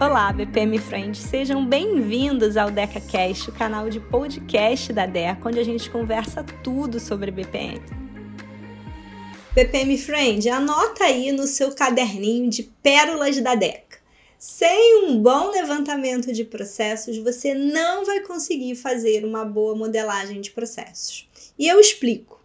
Olá, BPM Friends, sejam bem-vindos ao DecaCast, o canal de podcast da DECA, onde a gente conversa tudo sobre BPM. BPM Friend, anota aí no seu caderninho de pérolas da DECA. Sem um bom levantamento de processos, você não vai conseguir fazer uma boa modelagem de processos. E eu explico.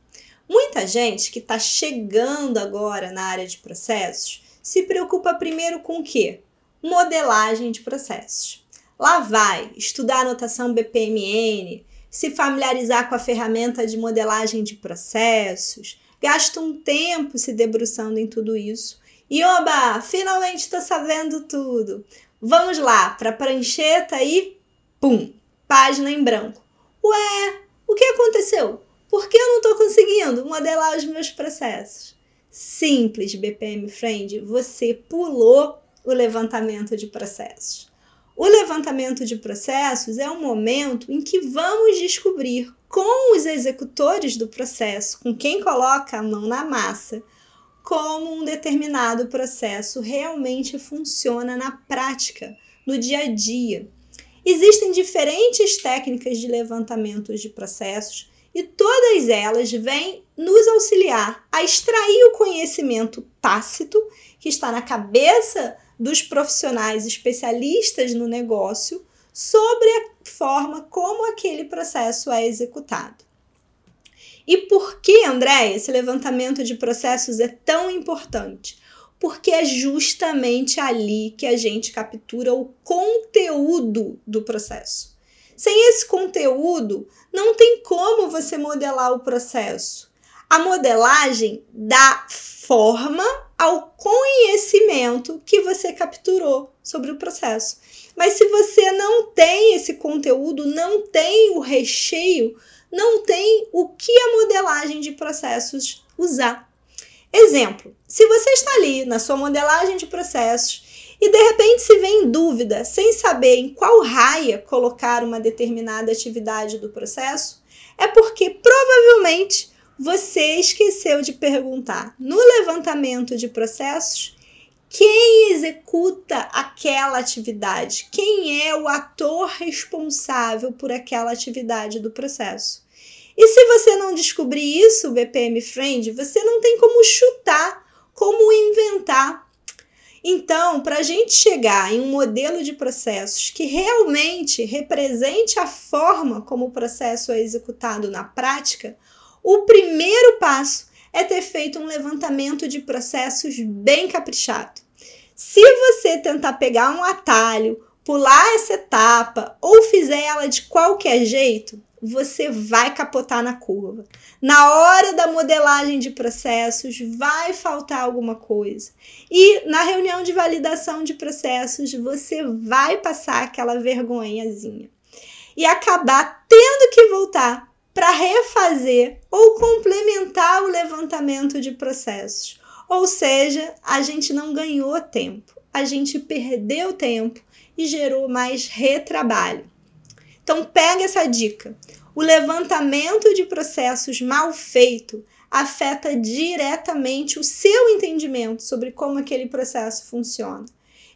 Muita gente que está chegando agora na área de processos se preocupa primeiro com o quê? Modelagem de processos. Lá vai estudar a notação BPMN, se familiarizar com a ferramenta de modelagem de processos, gasta um tempo se debruçando em tudo isso. E oba, finalmente estou sabendo tudo. Vamos lá, para a prancheta aí, pum, página em branco. Ué, o que aconteceu? Por que eu não estou conseguindo modelar os meus processos? Simples, BPM Friend, você pulou o levantamento de processos. O levantamento de processos é um momento em que vamos descobrir com os executores do processo, com quem coloca a mão na massa, como um determinado processo realmente funciona na prática, no dia a dia. Existem diferentes técnicas de levantamento de processos e todas elas vêm nos auxiliar a extrair o conhecimento tácito que está na cabeça dos profissionais especialistas no negócio sobre a forma como aquele processo é executado. E por que, André, esse levantamento de processos é tão importante? Porque é justamente ali que a gente captura o conteúdo do processo. Sem esse conteúdo, não tem como você modelar o processo. A modelagem dá forma ao conhecimento que você capturou sobre o processo. Mas se você não tem esse conteúdo, não tem o recheio, não tem o que a modelagem de processos usar. Exemplo: se você está ali na sua modelagem de processos e de repente se vê em dúvida, sem saber em qual raia colocar uma determinada atividade do processo, é porque provavelmente você esqueceu de perguntar no levantamento de processos quem executa aquela atividade, quem é o ator responsável por aquela atividade do processo. E se você não descobrir isso, BPM Friend, você não tem como chutar, como inventar. Então, para a gente chegar em um modelo de processos que realmente represente a forma como o processo é executado na prática, o primeiro passo é ter feito um levantamento de processos bem caprichado. Se você tentar pegar um atalho, pular essa etapa ou fizer ela de qualquer jeito, você vai capotar na curva. Na hora da modelagem de processos, vai faltar alguma coisa. E na reunião de validação de processos, você vai passar aquela vergonhazinha e acabar tendo que voltar para refazer ou complementar o levantamento de processos. Ou seja, a gente não ganhou tempo, a gente perdeu tempo e gerou mais retrabalho. Então pega essa dica. O levantamento de processos mal feito afeta diretamente o seu entendimento sobre como aquele processo funciona.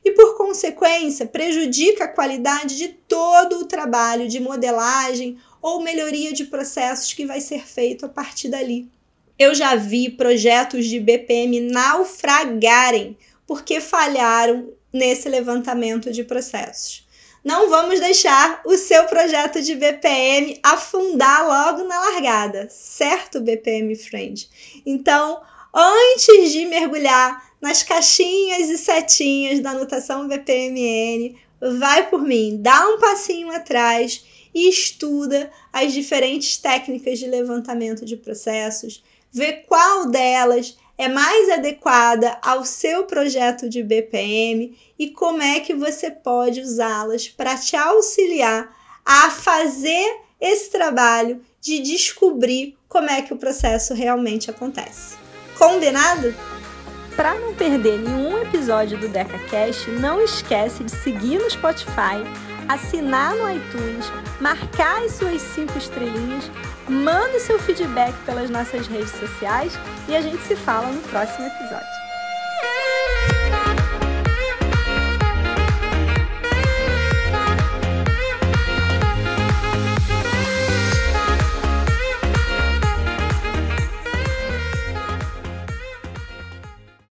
E por consequência, prejudica a qualidade de todo o trabalho de modelagem ou melhoria de processos que vai ser feito a partir dali. Eu já vi projetos de BPM naufragarem porque falharam nesse levantamento de processos. Não vamos deixar o seu projeto de BPM afundar logo na largada, certo, BPM Friend? Então, antes de mergulhar nas caixinhas e setinhas da anotação BPMN, vai por mim, dá um passinho atrás e estuda as diferentes técnicas de levantamento de processos, vê qual delas é mais adequada ao seu projeto de BPM e como é que você pode usá-las para te auxiliar a fazer esse trabalho de descobrir como é que o processo realmente acontece. Combinado? Para não perder nenhum episódio do DecaCast, não esquece de seguir no Spotify assinar no iTunes, marcar as suas cinco estrelinhas, manda seu feedback pelas nossas redes sociais e a gente se fala no próximo episódio.